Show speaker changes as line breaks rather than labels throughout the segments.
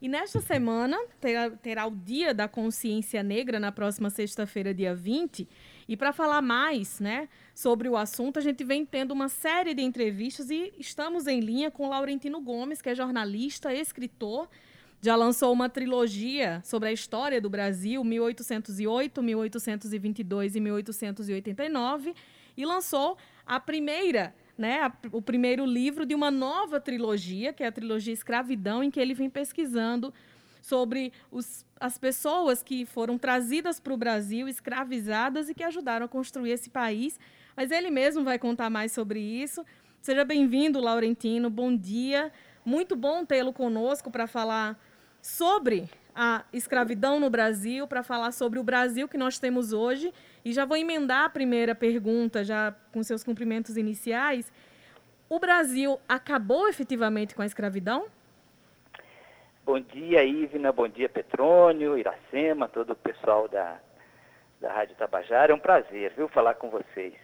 E nesta semana terá, terá, o Dia da Consciência Negra, na próxima sexta-feira, dia 20. E para falar mais né, sobre o assunto, a gente vem tendo uma série de entrevistas e estamos em linha com Laurentino Gomes, que é jornalista, escritor. Já lançou uma trilogia sobre a história do Brasil, 1808, 1822 e 1889, e lançou a primeira né, a, o primeiro livro de uma nova trilogia, que é a trilogia Escravidão, em que ele vem pesquisando sobre os, as pessoas que foram trazidas para o Brasil, escravizadas e que ajudaram a construir esse país. Mas ele mesmo vai contar mais sobre isso. Seja bem-vindo, Laurentino. Bom dia. Muito bom tê-lo conosco para falar sobre a escravidão no Brasil, para falar sobre o Brasil que nós temos hoje e já vou emendar a primeira pergunta, já com seus cumprimentos iniciais. O Brasil acabou efetivamente com a escravidão?
Bom dia, Ivna. Bom dia, Petrônio, Iracema, todo o pessoal da, da Rádio Tabajara. É um prazer, viu, falar com vocês.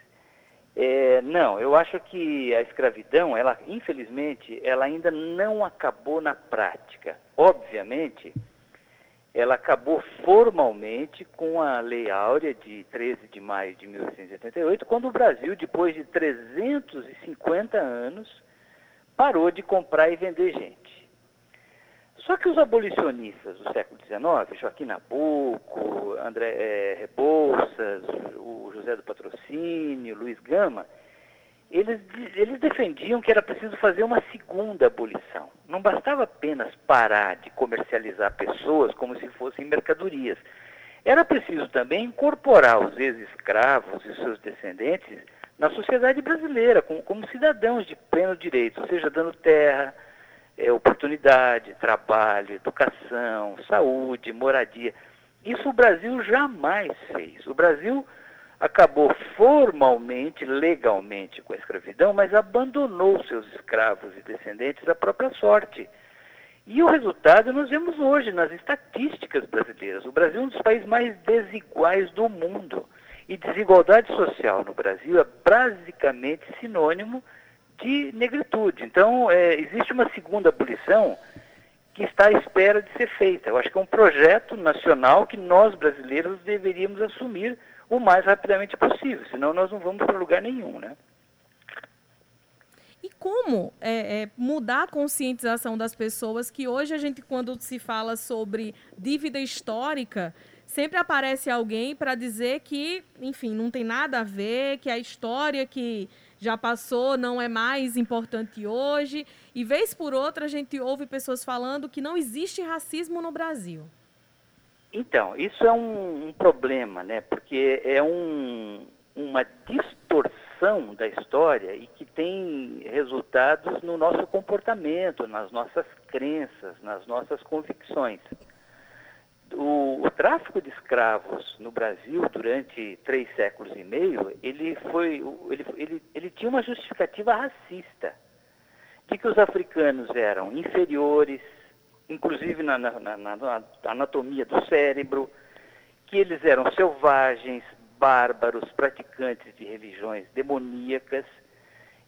É, não, eu acho que a escravidão, ela, infelizmente, ela ainda não acabou na prática. Obviamente, ela acabou formalmente com a Lei Áurea de 13 de maio de 1888, quando o Brasil, depois de 350 anos, parou de comprar e vender gente. Só que os abolicionistas do século XIX, Joaquim Nabuco, André é, Rebouças, o José do Patrocínio, Luiz Gama, eles, eles defendiam que era preciso fazer uma segunda abolição. Não bastava apenas parar de comercializar pessoas como se fossem mercadorias. Era preciso também incorporar os ex-escravos e seus descendentes na sociedade brasileira, como, como, cidadãos de pleno direito, ou seja, dando terra, é, oportunidade, trabalho, educação, saúde, moradia. Isso o Brasil jamais fez. O Brasil acabou formalmente, legalmente com a escravidão, mas abandonou seus escravos e descendentes à própria sorte. E o resultado nós vemos hoje nas estatísticas brasileiras. O Brasil é um dos países mais desiguais do mundo. E desigualdade social no Brasil é basicamente sinônimo de negritude. Então, é, existe uma segunda abolição que está à espera de ser feita. Eu acho que é um projeto nacional que nós brasileiros deveríamos assumir o mais rapidamente possível, senão nós não vamos para lugar nenhum, né?
E como é, é, mudar a conscientização das pessoas que hoje a gente, quando se fala sobre dívida histórica, sempre aparece alguém para dizer que, enfim, não tem nada a ver, que a história que já passou não é mais importante hoje. E vez por outra a gente ouve pessoas falando que não existe racismo no Brasil.
Então, isso é um, um problema, né? Porque é um, uma distorção da história e que tem resultados no nosso comportamento, nas nossas crenças, nas nossas convicções. O, o, tráfico de escravos no Brasil durante três séculos e meio, ele foi, ele, ele, ele tinha uma justificativa racista, de que os africanos eram inferiores, inclusive na, na, na, na, anatomia do cérebro, que eles eram selvagens, bárbaros, praticantes de religiões demoníacas,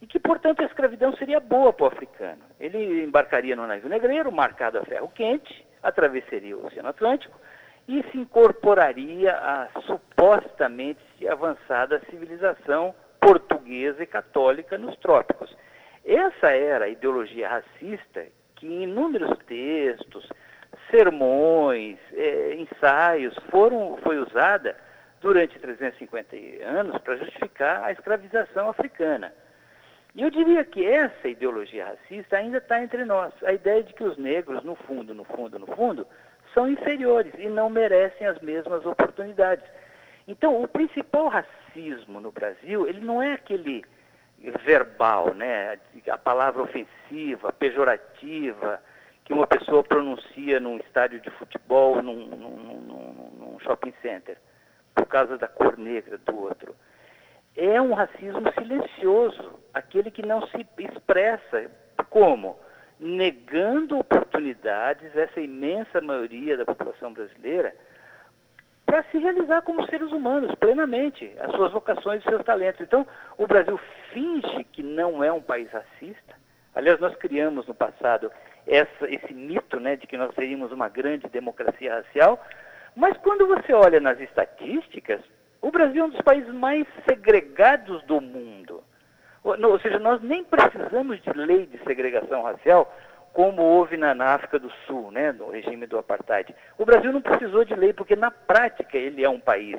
e que, portanto, a escravidão seria boa para o africano. Ele embarcaria no navio negreiro, marcado a ferro quente, atravessaria o Oceano Atlântico e se incorporaria à supostamente avançada civilização portuguesa e católica nos trópicos. Essa era a ideologia racista que em inúmeros textos, sermões, é, ensaios foram, foi usada durante 350 anos para justificar a escravização africana. E eu diria que essa ideologia racista ainda está entre nós. A ideia de que os negros, no fundo, no fundo, no fundo, são inferiores e não merecem as mesmas oportunidades. Então, o principal racismo no Brasil, ele não é aquele verbal, né? A palavra ofensiva, pejorativa, que uma pessoa pronuncia num estádio de futebol, num, num, num, num shopping center, por causa da cor negra do outro. É um racismo silencioso, aquele que não se expressa como negando oportunidades, essa imensa maioria da população brasileira, para se realizar como seres humanos plenamente, as suas vocações e seus talentos. Então, o Brasil finge que não é um país racista. Aliás, nós criamos no passado essa, esse mito né, de que nós seríamos uma grande democracia racial, mas quando você olha nas estatísticas, o Brasil é um dos países mais segregados do mundo. Ou seja, nós nem precisamos de lei de segregação racial como houve na, na, África do Sul, né, no regime do apartheid. O Brasil não precisou de lei porque na prática ele é um país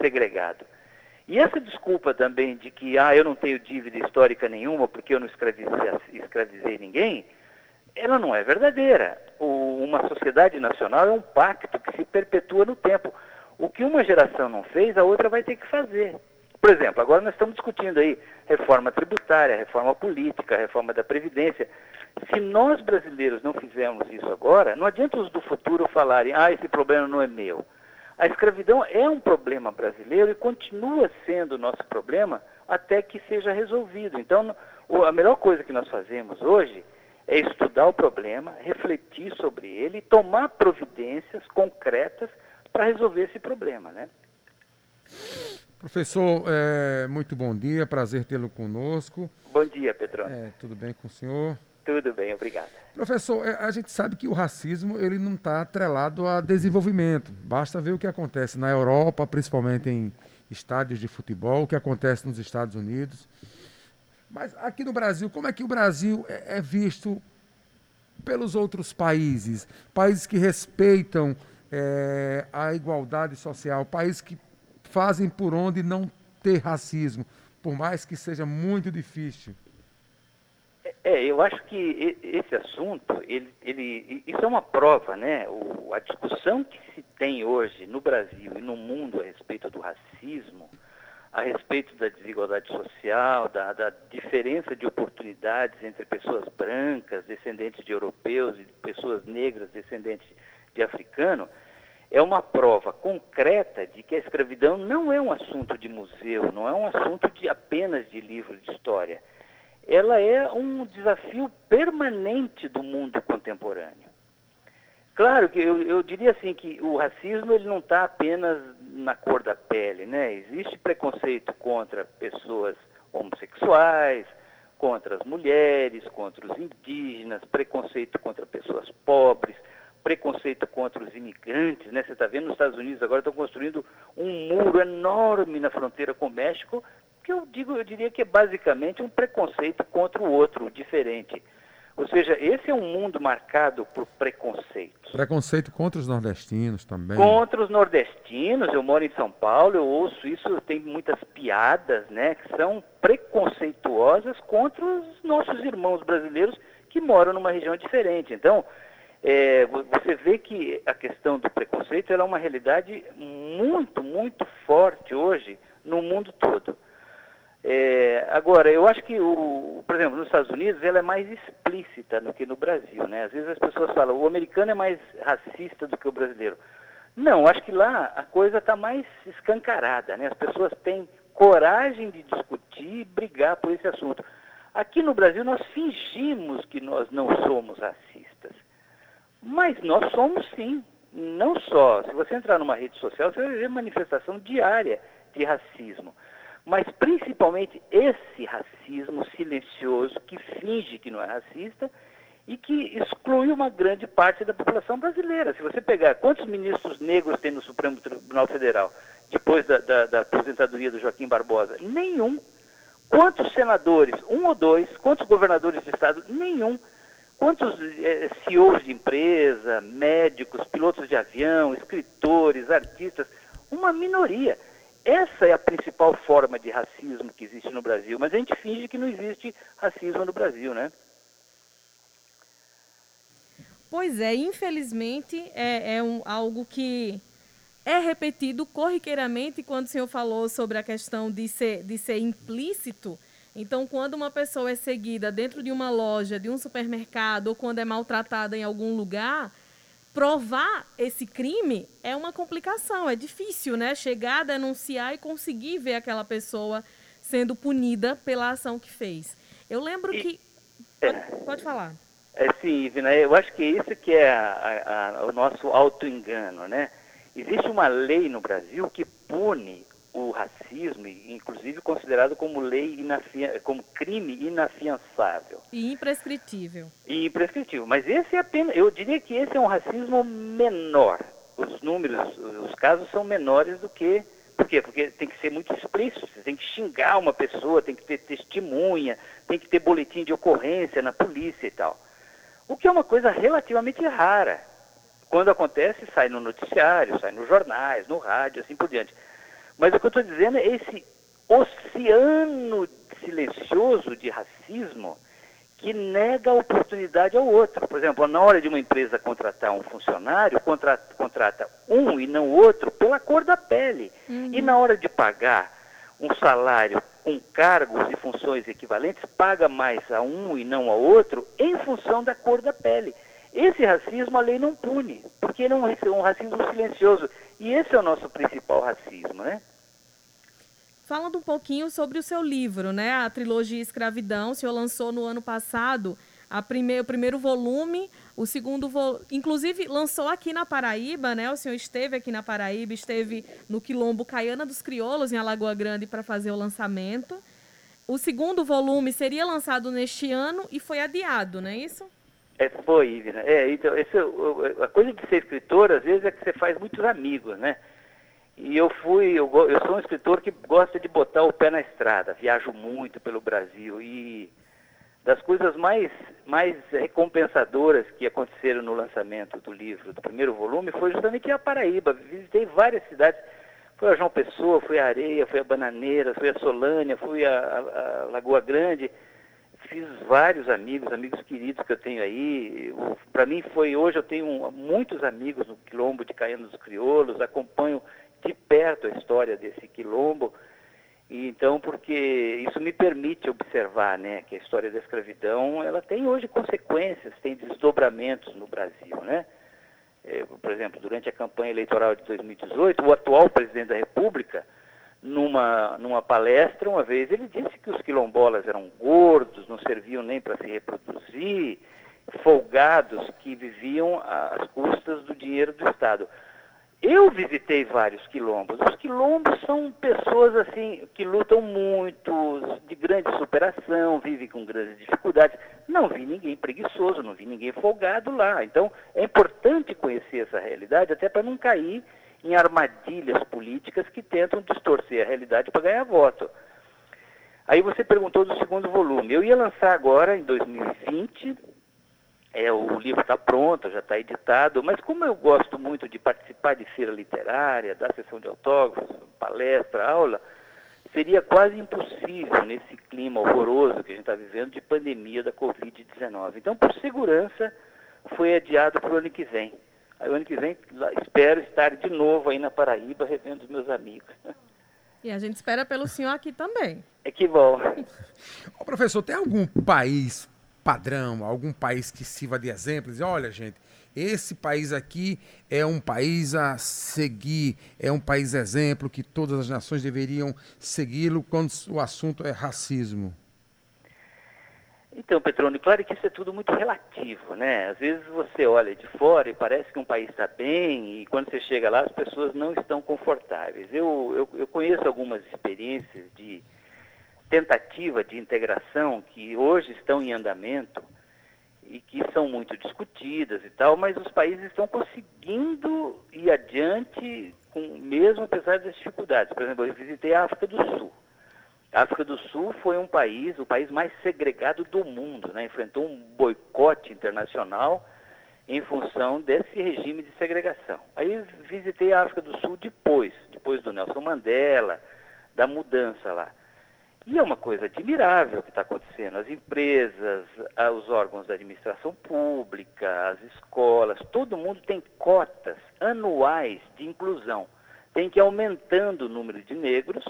segregado. E essa desculpa também de que ah, eu não tenho dívida histórica nenhuma porque eu não escravizei, escravizei ninguém, ela não é verdadeira. O, uma sociedade nacional é um pacto que se perpetua no tempo. O que uma geração não fez, a outra vai ter que fazer. Por exemplo, agora nós estamos discutindo aí reforma tributária, reforma política, reforma da Previdência. Se nós brasileiros não fizermos isso agora, não adianta os do futuro falarem, ah, esse problema não é meu. A escravidão é um problema brasileiro e continua sendo nosso problema até que seja resolvido. Então, a melhor coisa que nós fazemos hoje é estudar o problema, refletir sobre ele e tomar providências concretas para resolver esse problema, né?
Professor, é, muito bom dia, prazer tê-lo conosco.
Bom dia, Pedro.
É, tudo bem com o senhor?
Tudo bem, obrigado.
Professor, é, a gente sabe que o racismo ele não está atrelado a desenvolvimento. Basta ver o que acontece na Europa, principalmente em estádios de futebol, o que acontece nos Estados Unidos. Mas aqui no Brasil, como é que o Brasil é, é visto pelos outros países? Países que respeitam é, a igualdade social, países que fazem por onde não ter racismo, por mais que seja muito difícil.
É, eu acho que esse assunto, ele, ele, isso é uma prova, né? O, a discussão que se tem hoje no Brasil e no mundo a respeito do racismo, a respeito da desigualdade social, da, da diferença de oportunidades entre pessoas brancas, descendentes de europeus, e pessoas negras, descendentes de africano, é uma prova concreta de que a escravidão não é um assunto de museu, não é um assunto de apenas de livro de história. Ela é um desafio permanente do mundo contemporâneo. Claro que eu, eu diria assim que o racismo ele não está apenas na cor da pele, né? Existe preconceito contra pessoas homossexuais, contra as mulheres, contra os indígenas, preconceito contra pessoas pobres, preconceito contra os imigrantes, né? Você está vendo nos Estados Unidos agora estão construindo um muro enorme na fronteira com o México, que eu digo, eu diria que é basicamente um preconceito contra o outro, diferente. Ou seja, esse é um mundo marcado por preconceitos.
Preconceito contra os nordestinos também.
Contra os nordestinos, eu moro em São Paulo, eu ouço isso, tem muitas piadas, né, que são preconceituosas contra os nossos irmãos brasileiros que moram numa região diferente. Então, é, você vê que a questão do preconceito é uma realidade muito, muito forte hoje no mundo todo. É, agora, eu acho que, o, por exemplo, nos Estados Unidos, ela é mais explícita do que no Brasil. Né? Às vezes as pessoas falam, o americano é mais racista do que o brasileiro. Não, acho que lá a coisa está mais escancarada. Né? As pessoas têm coragem de discutir e brigar por esse assunto. Aqui no Brasil, nós fingimos que nós não somos racistas. Mas nós somos sim. Não só. Se você entrar numa rede social, você vai ver manifestação diária de racismo. Mas principalmente esse racismo silencioso que finge que não é racista e que exclui uma grande parte da população brasileira. Se você pegar quantos ministros negros tem no Supremo Tribunal Federal depois da, da, da aposentadoria do Joaquim Barbosa? Nenhum. Quantos senadores? Um ou dois. Quantos governadores de estado? Nenhum. Quantos eh, CEOs de empresa, médicos, pilotos de avião, escritores, artistas? Uma minoria. Essa é a principal forma de racismo que existe no Brasil, mas a gente finge que não existe racismo no Brasil, né?
Pois é, infelizmente é, é um, algo que é repetido corriqueiramente quando o senhor falou sobre a questão de ser, de ser implícito então, quando uma pessoa é seguida dentro de uma loja, de um supermercado, ou quando é maltratada em algum lugar, provar esse crime é uma complicação, é difícil, né? Chegar, denunciar e conseguir ver aquela pessoa sendo punida pela ação que fez. Eu lembro e, que. Pode, é, pode falar.
É sim, Ivina, eu acho que isso que é a, a, o nosso auto-engano, né? Existe uma lei no Brasil que pune o racismo, inclusive considerado como lei como crime inafiançável.
E imprescritível.
E imprescritível. Mas esse é apenas, eu diria que esse é um racismo menor. Os números, os casos são menores do que. Por quê? Porque tem que ser muito explícito, você tem que xingar uma pessoa, tem que ter testemunha, tem que ter boletim de ocorrência na polícia e tal. O que é uma coisa relativamente rara. Quando acontece, sai no noticiário, sai nos jornais, no rádio, assim por diante. Mas o que eu estou dizendo é esse oceano silencioso de racismo que nega a oportunidade ao outro. Por exemplo, na hora de uma empresa contratar um funcionário, contrata, contrata um e não outro pela cor da pele. Uhum. E na hora de pagar um salário com cargos e funções equivalentes, paga mais a um e não ao outro em função da cor da pele. Esse racismo a lei não pune, porque ele é um racismo silencioso. E esse é o nosso principal racismo, né?
Falando um pouquinho sobre o seu livro, né? A trilogia Escravidão, o senhor lançou no ano passado o primeiro volume, o segundo volume, inclusive lançou aqui na Paraíba, né? O senhor esteve aqui na Paraíba, esteve no Quilombo Caiana dos Crioulos, em Alagoa Grande, para fazer o lançamento. O segundo volume seria lançado neste ano e foi adiado, não é isso?
É, foi, Ivna. É, então, esse, a coisa de ser escritor, às vezes, é que você faz muitos amigos, né? E eu fui, eu, eu sou um escritor que gosta de botar o pé na estrada, viajo muito pelo Brasil e das coisas mais, mais recompensadoras que aconteceram no lançamento do livro, do primeiro volume, foi justamente a Paraíba. Visitei várias cidades. Fui a João Pessoa, fui a Areia, fui a Bananeira, fui a Solânia, fui a, a, a Lagoa Grande fiz vários amigos, amigos queridos que eu tenho aí. Para mim foi hoje eu tenho muitos amigos no quilombo de Caiano dos Crioulos, acompanho de perto a história desse quilombo. E então, porque isso me permite observar, né, que a história da escravidão, ela tem hoje consequências, tem desdobramentos no Brasil, né? É, por exemplo, durante a campanha eleitoral de 2018, o atual presidente da República numa, numa palestra, uma vez, ele disse que os quilombolas eram gordos, não serviam nem para se reproduzir, folgados que viviam às custas do dinheiro do Estado. Eu visitei vários quilombos. Os quilombos são pessoas assim que lutam muito, de grande superação, vivem com grandes dificuldades. Não vi ninguém preguiçoso, não vi ninguém folgado lá. Então é importante conhecer essa realidade até para não cair em armadilhas políticas que tentam distorcer a realidade para ganhar voto. Aí você perguntou do segundo volume. Eu ia lançar agora, em 2020, é, o livro está pronto, já está editado, mas como eu gosto muito de participar de feira literária, da sessão de autógrafos, palestra, aula, seria quase impossível nesse clima horroroso que a gente está vivendo de pandemia da Covid-19. Então, por segurança, foi adiado para o ano que vem. Aí o ano que vem espero estar de novo aí na Paraíba revendo os meus amigos.
E a gente espera pelo senhor aqui também.
É que bom.
Ô, professor, tem algum país padrão, algum país que sirva de exemplo? Dizer, olha, gente, esse país aqui é um país a seguir, é um país exemplo que todas as nações deveriam segui-lo quando o assunto é racismo.
Então, Petrone, claro que isso é tudo muito relativo, né? Às vezes você olha de fora e parece que um país está bem e quando você chega lá as pessoas não estão confortáveis. Eu, eu, eu conheço algumas experiências de tentativa de integração que hoje estão em andamento e que são muito discutidas e tal, mas os países estão conseguindo ir adiante com mesmo apesar das dificuldades. Por exemplo, eu visitei a África do Sul. A África do Sul foi um país, o país mais segregado do mundo, né? enfrentou um boicote internacional em função desse regime de segregação. Aí visitei a África do Sul depois, depois do Nelson Mandela, da mudança lá. E é uma coisa admirável que está acontecendo. As empresas, os órgãos da administração pública, as escolas, todo mundo tem cotas anuais de inclusão. Tem que ir aumentando o número de negros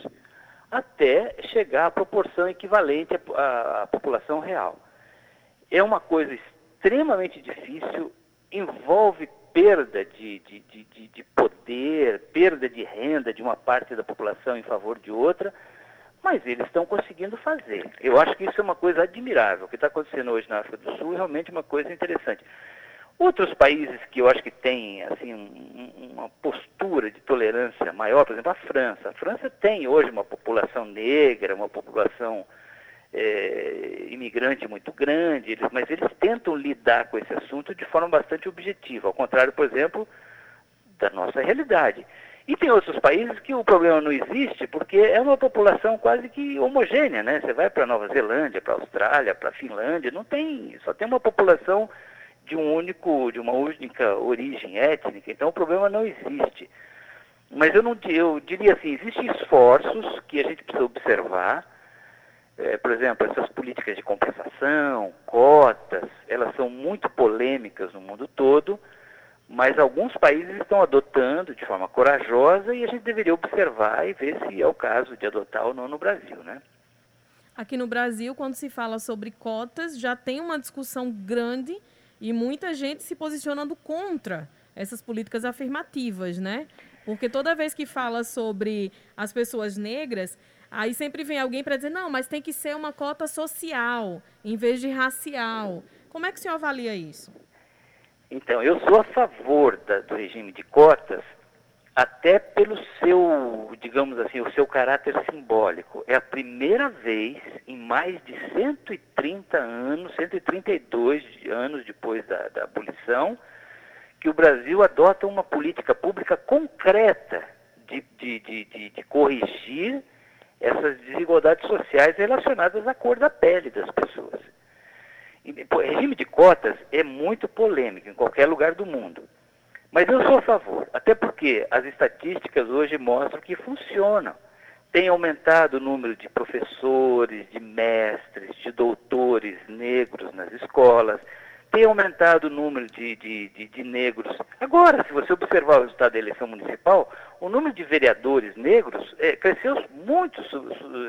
até chegar à proporção equivalente à, à população real. É uma coisa extremamente difícil, envolve perda de, de, de, de, poder, perda de renda de uma parte da população em favor de outra, mas eles estão conseguindo fazer. Eu acho que isso é uma coisa admirável. O que está acontecendo hoje na África do Sul é realmente uma coisa interessante. Outros países que eu acho que têm assim, um, uma postura de tolerância maior, por exemplo, a França. A França tem hoje uma população negra, uma população é, imigrante muito grande, eles, mas eles tentam lidar com esse assunto de forma bastante objetiva, ao contrário, por exemplo, da nossa realidade. E tem outros países que o problema não existe porque é uma população quase que homogênea, né? Você vai para Nova Zelândia, para Austrália, para Finlândia, não tem, só tem uma população de um único, de uma única origem étnica, então o problema não existe. Mas eu não eu diria assim, existem esforços que a gente precisa observar. É, por exemplo, essas políticas de compensação, cotas, elas são muito polêmicas no mundo todo mas alguns países estão adotando de forma corajosa e a gente deveria observar e ver se é o caso de adotar ou não no Brasil, né?
Aqui no Brasil, quando se fala sobre cotas, já tem uma discussão grande e muita gente se posicionando contra essas políticas afirmativas, né? Porque toda vez que fala sobre as pessoas negras, aí sempre vem alguém para dizer, não, mas tem que ser uma cota social, em vez de racial. Como é que o senhor avalia isso?
Então, eu sou a favor da, do regime de cotas, até pelo seu, digamos assim, o seu caráter simbólico. É a primeira vez em mais de 130 anos, 132 anos depois da, da abolição, que o Brasil adota uma política pública concreta de, de, de, de, corrigir essas desigualdades sociais relacionadas à cor da pele das pessoas. O regime de cotas é muito polêmico em qualquer lugar do mundo. Mas eu sou a favor, até porque as estatísticas hoje mostram que funcionam. Tem aumentado o número de professores, de mestres, de doutores negros nas escolas, tem aumentado o número de, de, de, de, negros. Agora, se você observar o resultado da eleição municipal, o número de vereadores negros é, cresceu muito,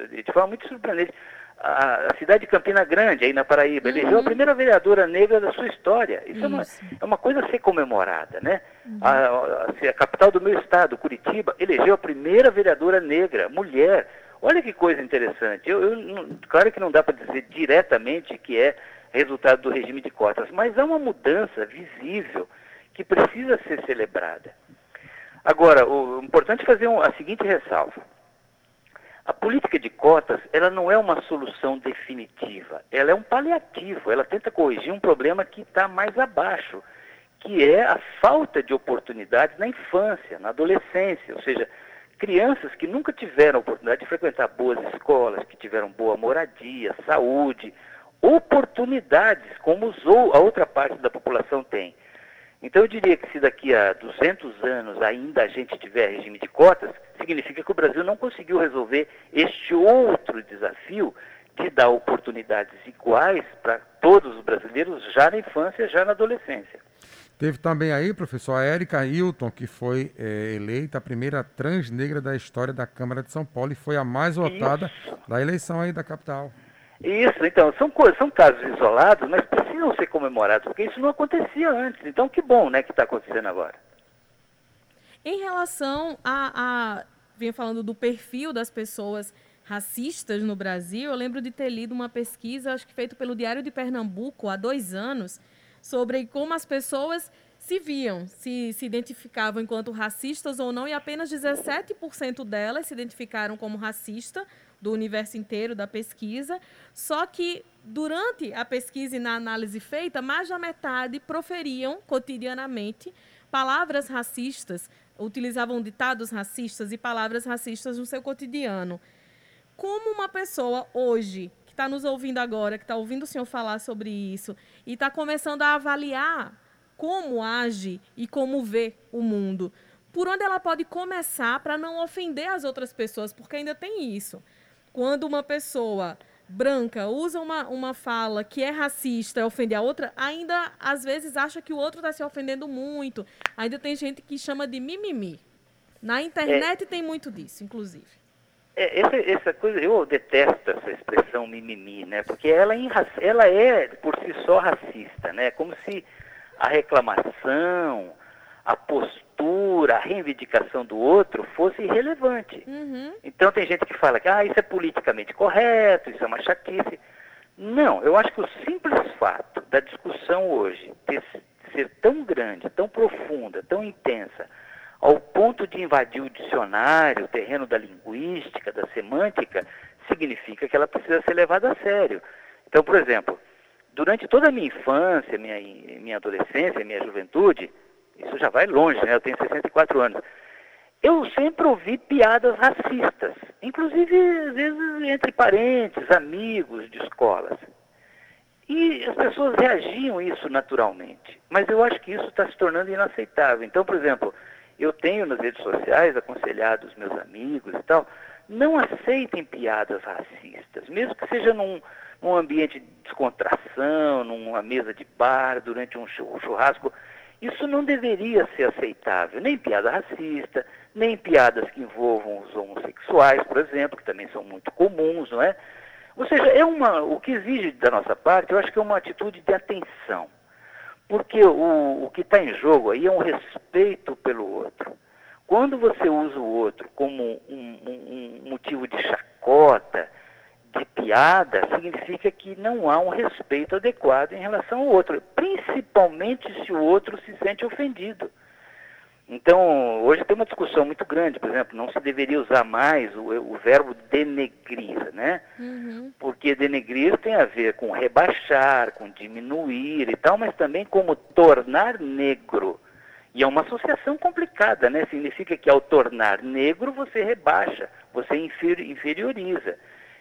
de forma muito surpreendente a, a, cidade de Campina Grande, aí na Paraíba, uhum. elegeu a primeira vereadora negra da sua história. Isso, Isso. É, uma, é, uma, coisa a ser comemorada, né? Uhum. A, a, a, capital do meu estado, Curitiba, elegeu a primeira vereadora negra, mulher. Olha que coisa interessante. Eu, eu claro que não dá para dizer diretamente que é resultado do regime de cotas, mas há uma mudança visível que precisa ser celebrada. Agora, o importante é fazer um, a seguinte ressalva. A política de cotas, ela não é uma solução definitiva, ela é um paliativo, ela tenta corrigir um problema que está mais abaixo, que é a falta de oportunidades na infância, na adolescência, ou seja, crianças que nunca tiveram oportunidade de frequentar boas escolas, que tiveram boa moradia, saúde, oportunidades como a outra parte da população tem. Então eu diria que se daqui a 200 anos ainda a gente tiver regime de cotas, significa que o Brasil não conseguiu resolver este outro desafio de dar oportunidades iguais para todos os brasileiros já na infância, já na adolescência.
Teve também aí, professor, a Érica Hilton, que foi é, eleita a primeira trans negra da história da Câmara de São Paulo e foi a mais votada Isso. da eleição aí da capital.
Isso, então, são, são casos isolados, mas precisam ser comemorados, porque isso não acontecia antes. Então, que bom né, que está acontecendo agora.
Em relação a, a. Venho falando do perfil das pessoas racistas no Brasil, eu lembro de ter lido uma pesquisa, acho que feita pelo Diário de Pernambuco há dois anos, sobre como as pessoas se viam, se, se identificavam enquanto racistas ou não, e apenas 17% delas se identificaram como racista, do universo inteiro da pesquisa. Só que durante a pesquisa e na análise feita, mais da metade proferiam cotidianamente palavras racistas, utilizavam ditados racistas e palavras racistas no seu cotidiano. Como uma pessoa hoje que está nos ouvindo agora, que está ouvindo o senhor falar sobre isso e está começando a avaliar como age e como vê o mundo, por onde ela pode começar para não ofender as outras pessoas, porque ainda tem isso quando uma pessoa branca usa uma, uma fala que é racista, ofende a outra, ainda às vezes acha que o outro está se ofendendo muito. Ainda tem gente que chama de mimimi. Na internet é, tem muito disso, inclusive.
É, essa, essa, coisa, eu detesto essa expressão mimimi, né? Porque ela, é ela é por si só racista, né? Como se a reclamação, a postura, a reivindicação do outro fosse irrelevante. Uhum. Então tem gente que fala que ah, isso é politicamente correto, isso é uma chatice. Não, eu acho que o simples fato da discussão hoje ter ser tão grande, tão profunda, tão intensa, ao ponto de invadir o dicionário, o terreno da linguística, da semântica, significa que ela precisa ser levada a sério. Então, por exemplo, durante toda a minha infância, minha, minha adolescência, minha juventude, isso já vai longe, né? Eu tenho 64 anos. Eu sempre ouvi piadas racistas, inclusive às vezes entre parentes, amigos de escolas. E as pessoas reagiam a isso naturalmente. Mas eu acho que isso está se tornando inaceitável. Então, por exemplo, eu tenho nas redes sociais aconselhado os meus amigos e tal, não aceitem piadas racistas, mesmo que seja num, num ambiente de descontração, numa mesa de bar, durante um churrasco. Isso não deveria ser aceitável, nem piada racista, nem piadas que envolvam os homossexuais, por exemplo, que também são muito comuns, não é? Ou seja, é uma, o que exige da nossa parte, eu acho que é uma atitude de atenção. Porque o, o que está em jogo aí é um respeito pelo outro. Quando você usa o outro como um, um, um motivo de chacota, de piada, significa que não há um respeito adequado em relação ao outro, principalmente se o outro se sente ofendido. Então, hoje tem uma discussão muito grande, por exemplo, não se deveria usar mais o, o verbo denegrir, né? Uhum. Porque denegrir tem a ver com rebaixar, com diminuir e tal, mas também como tornar negro. E é uma associação complicada, né? Significa que ao tornar negro você rebaixa, você inferioriza.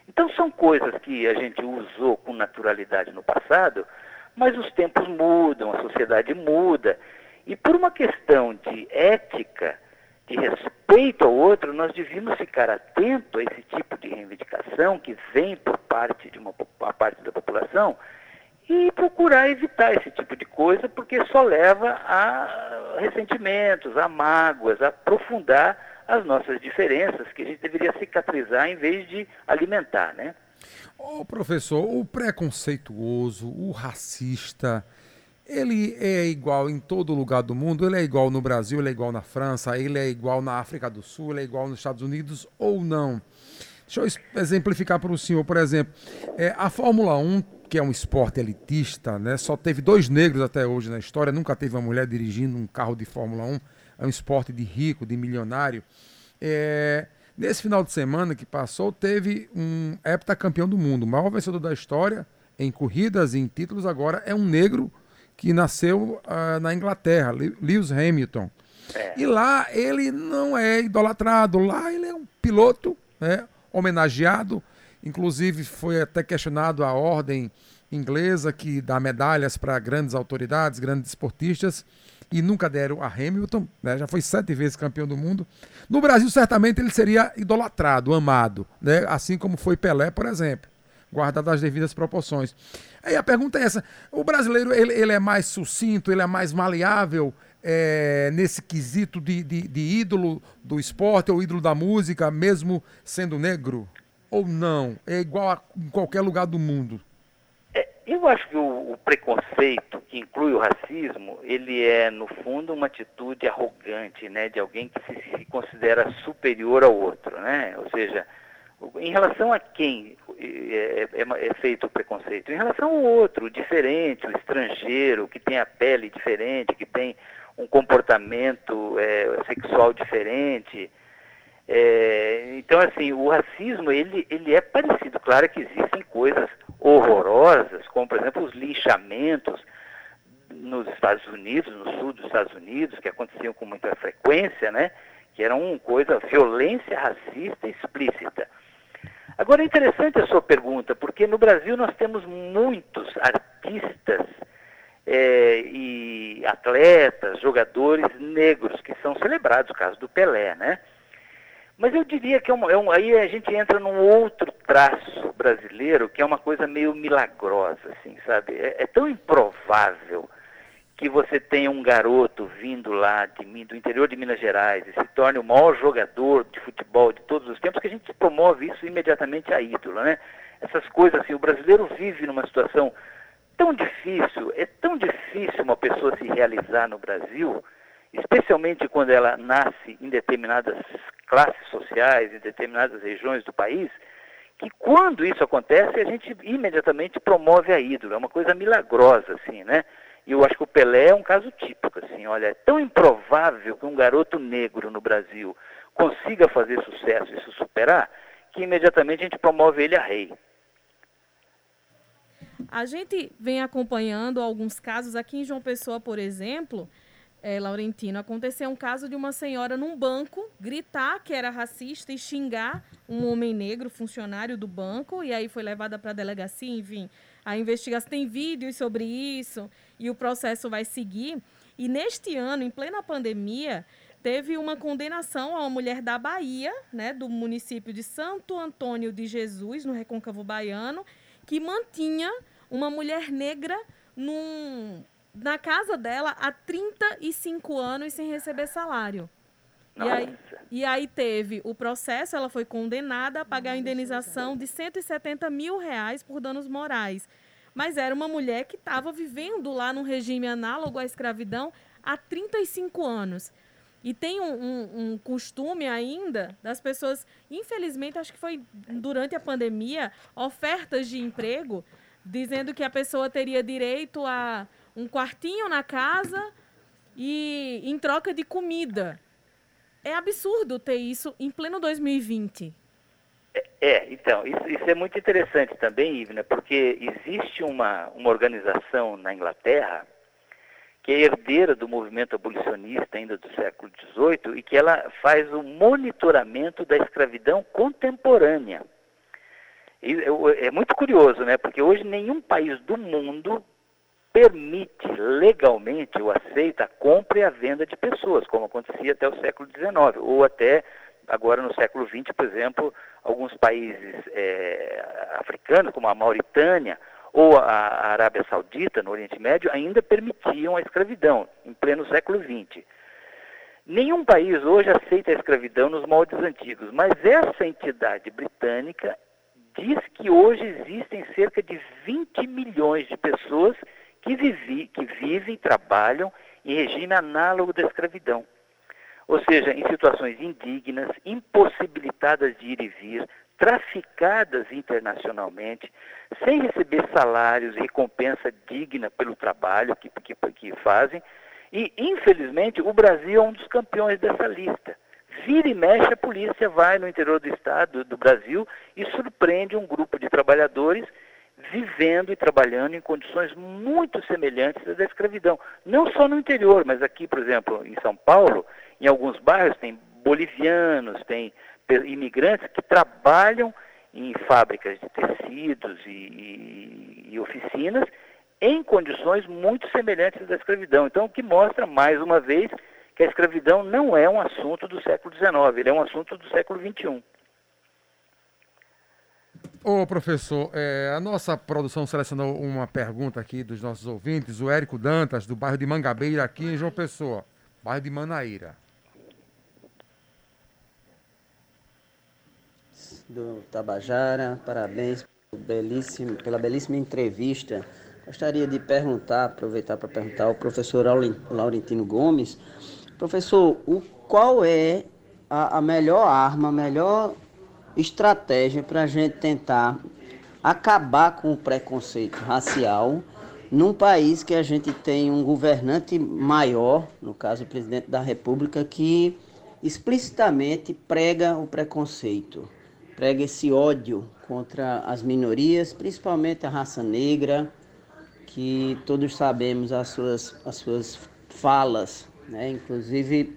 Então são coisas que a gente usou com naturalidade no passado, mas os tempos mudam, a sociedade muda. E por uma questão de ética, de respeito ao outro, nós devíamos ficar atento a esse tipo de reivindicação que vem por parte de uma, uma parte da população e procurar evitar esse tipo de coisa, porque só leva a ressentimentos, a mágoas, a aprofundar as nossas diferenças, que a gente deveria cicatrizar em vez de alimentar, né?
Ô, professor, o preconceituoso, o racista, ele é igual em todo lugar do mundo? Ele é igual no Brasil, ele é igual na França, ele é igual na África do Sul, ele é igual nos Estados Unidos ou não? Deixa eu exemplificar para o senhor, por exemplo. É, a Fórmula 1, que é um esporte elitista, né, só teve dois negros até hoje na história, nunca teve uma mulher dirigindo um carro de Fórmula 1. É um esporte de rico, de milionário. É, nesse final de semana que passou, teve um heptacampeão do mundo, o maior vencedor da história em corridas e em títulos agora é um negro que nasceu uh, na Inglaterra, Lewis Hamilton. É. E lá ele não é idolatrado, lá ele é um piloto né, homenageado, inclusive foi até questionado a ordem inglesa que dá medalhas para grandes autoridades, grandes esportistas, e nunca deram a Hamilton, né, já foi sete vezes campeão do mundo. No Brasil, certamente ele seria idolatrado, amado, né, assim como foi Pelé, por exemplo guardado as devidas proporções. Aí a pergunta é essa: o brasileiro ele, ele é mais sucinto, ele é mais maleável é, nesse quesito de, de, de, ídolo do esporte ou ídolo da música, mesmo sendo negro? Ou não? É igual a em qualquer lugar do mundo?
É, eu acho que o, o, preconceito, que inclui o racismo, ele é, no fundo, uma atitude arrogante, né, de alguém que se, se considera superior ao outro, né? Ou seja, em relação a quem é, é, é, feito o preconceito? Em relação ao outro, o diferente, o estrangeiro, que tem a pele diferente, que tem um comportamento é, sexual diferente. É, então, assim, o racismo, ele, ele é parecido. Claro que existem coisas horrorosas, como, por exemplo, os linchamentos nos Estados Unidos, no sul dos Estados Unidos, que aconteciam com muita frequência, né? Que eram uma coisa, violência racista explícita. Agora é interessante a sua pergunta, porque no Brasil nós temos muitos artistas é, e atletas, jogadores negros que são celebrados, o caso do Pelé, né? Mas eu diria que é é um, aí a gente entra num outro traço brasileiro que é uma coisa meio milagrosa, assim, sabe? É, é tão improvável que você tenha um garoto vindo lá de, do interior de Minas Gerais e se torne o maior jogador de futebol de todos os tempos, que a gente promove isso imediatamente a ídolo, né? Essas coisas assim, o brasileiro vive numa situação tão difícil, é tão difícil uma pessoa se realizar no Brasil, especialmente quando ela nasce em determinadas classes sociais, em determinadas regiões do país, que quando isso acontece, a gente imediatamente promove a ídolo, é uma coisa milagrosa, assim, né? E eu acho que o Pelé é um caso típico, assim, olha, é tão improvável que um garoto negro no Brasil consiga fazer sucesso e se superar, que imediatamente a gente promove ele a rei.
A gente vem acompanhando alguns casos aqui em João Pessoa, por exemplo, é, Laurentino, aconteceu um caso de uma senhora num banco gritar que era racista e xingar um homem negro, funcionário do banco, e aí foi levada para a delegacia, enfim. A investigação tem vídeos sobre isso e o processo vai seguir. E neste ano, em plena pandemia, teve uma condenação a uma mulher da Bahia, né, do município de Santo Antônio de Jesus, no Recôncavo Baiano, que mantinha uma mulher negra num na casa dela há 35 anos sem receber salário. E aí, e aí teve o processo, ela foi condenada a pagar a indenização de 170 mil reais por danos morais. Mas era uma mulher que estava vivendo lá num regime análogo à escravidão há 35 anos. E tem um, um, um, costume ainda das pessoas, infelizmente, acho que foi durante a pandemia, ofertas de emprego, dizendo que a pessoa teria direito a um quartinho na casa e em troca de comida. É absurdo ter isso em pleno 2020.
É, então, isso, isso, é muito interessante também, Ivna, porque existe uma, uma organização na Inglaterra que é herdeira do movimento abolicionista ainda do século XVIII e que ela faz o monitoramento da escravidão contemporânea. E é, é muito curioso, né? Porque hoje nenhum país do mundo permite legalmente ou aceita a compra e a venda de pessoas, como acontecia até o século XIX, ou até agora no século XX, por exemplo, alguns países é, africanos, como a Mauritânia ou a Arábia Saudita, no Oriente Médio, ainda permitiam a escravidão, em pleno século XX. Nenhum país hoje aceita a escravidão nos moldes antigos, mas essa entidade britânica diz que hoje existem cerca de 20 milhões de pessoas que, vive, que vivem e trabalham em regime análogo da escravidão. Ou seja, em situações indignas, impossibilitadas de ir e vir, traficadas internacionalmente, sem receber salários e recompensa digna pelo trabalho que, que, que fazem. E, infelizmente, o Brasil é um dos campeões dessa lista. Vira e mexe, a polícia vai no interior do estado do Brasil e surpreende um grupo de trabalhadores vivendo e trabalhando em condições muito semelhantes às da escravidão. Não só no interior, mas aqui, por exemplo, em São Paulo, em alguns bairros tem bolivianos, tem imigrantes que trabalham em fábricas de tecidos e, e, e oficinas em condições muito semelhantes às da escravidão. Então, o que mostra, mais uma vez, que a escravidão não é um assunto do século XIX, ele é um assunto do século XXI.
Ô, professor, é, a nossa produção selecionou uma pergunta aqui dos nossos ouvintes, o Érico Dantas, do bairro de Mangabeira, aqui em João Pessoa, bairro de Manaíra.
Do Tabajara, parabéns belíssimo, pela belíssima entrevista. Gostaria de perguntar, aproveitar para perguntar ao professor Laurentino Gomes, professor, o, qual é a, a melhor arma, a melhor estratégia para a gente tentar acabar com o preconceito racial num país que a gente tem um governante maior, no caso o presidente da República, que explicitamente prega o preconceito, prega esse ódio contra as minorias, principalmente a raça negra, que todos sabemos as suas, as suas falas, né? inclusive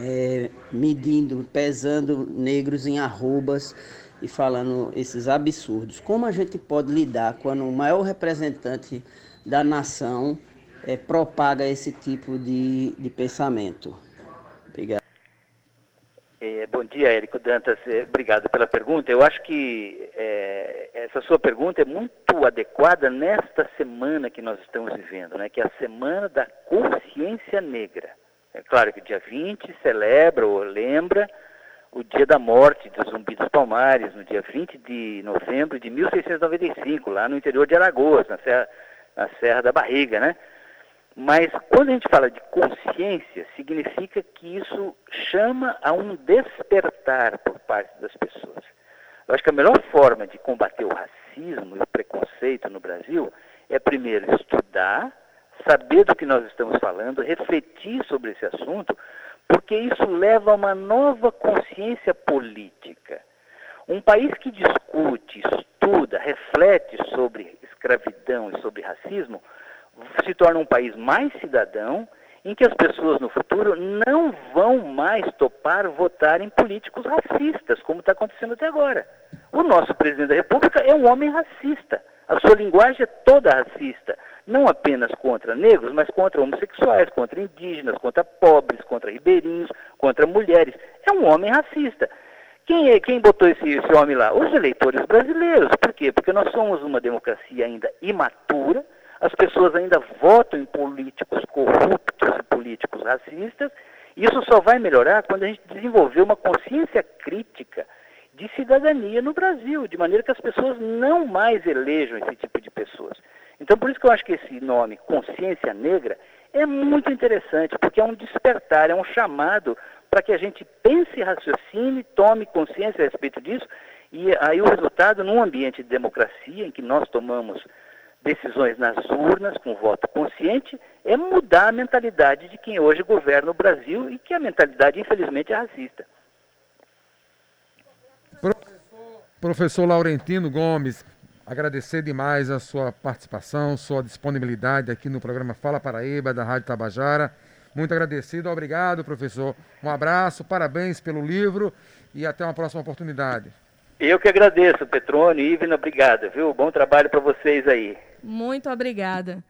é, medindo, pesando negros em arrobas e falando esses absurdos. Como a gente pode lidar quando o maior representante da nação é, propaga esse tipo de, de pensamento? Obrigado.
É, bom dia, Érico Dantas. É, obrigado pela pergunta. Eu acho que é, essa sua pergunta é muito adequada nesta semana que nós estamos vivendo, né, que é a Semana da Consciência Negra. É claro que dia 20 celebra ou lembra o dia da morte do Zumbi dos Palmares, no dia 20 de novembro de 1695, lá no interior de Alagoas, na Serra, na Serra da Barriga, né? Mas quando a gente fala de consciência, significa que isso chama a um despertar por parte das pessoas. Eu acho que a melhor forma de combater o racismo e o preconceito no Brasil é primeiro estudar, saber do que nós estamos falando, refletir sobre esse assunto, porque isso leva a uma nova consciência política. Um país que discute, estuda, reflete sobre escravidão e sobre racismo, se torna um país mais cidadão, em que as pessoas no futuro não vão mais topar votar em políticos racistas, como está acontecendo até agora. O nosso presidente da República é um homem racista. A sua linguagem é toda racista, não apenas contra negros, mas contra homossexuais, contra indígenas, contra pobres, contra ribeirinhos, contra mulheres. É um homem racista. Quem, é, quem botou esse, esse homem lá? Os eleitores brasileiros. Por quê? Porque nós somos uma democracia ainda imatura, as pessoas ainda votam em políticos corruptos e políticos racistas, e isso só vai melhorar quando a gente desenvolver uma consciência crítica de cidadania no Brasil, de maneira que as pessoas não mais elejam esse tipo de pessoas. Então, por isso que eu acho que esse nome, Consciência Negra, é muito interessante, porque é um despertar, é um chamado para que a gente pense, raciocine, tome consciência a respeito disso, e aí o resultado, num ambiente de democracia, em que nós tomamos decisões nas urnas, com voto consciente, é mudar a mentalidade de quem hoje governa o Brasil e que a mentalidade, infelizmente, é racista.
Professor, Laurentino Gomes, agradecer demais a sua participação, sua disponibilidade aqui no programa Fala Paraíba, da Rádio Tabajara. Muito agradecido, obrigado, professor. Um abraço, parabéns pelo livro e até uma próxima oportunidade.
Eu que agradeço, Petrone e Ivna, obrigado, viu? Bom trabalho para vocês aí.
Muito obrigada.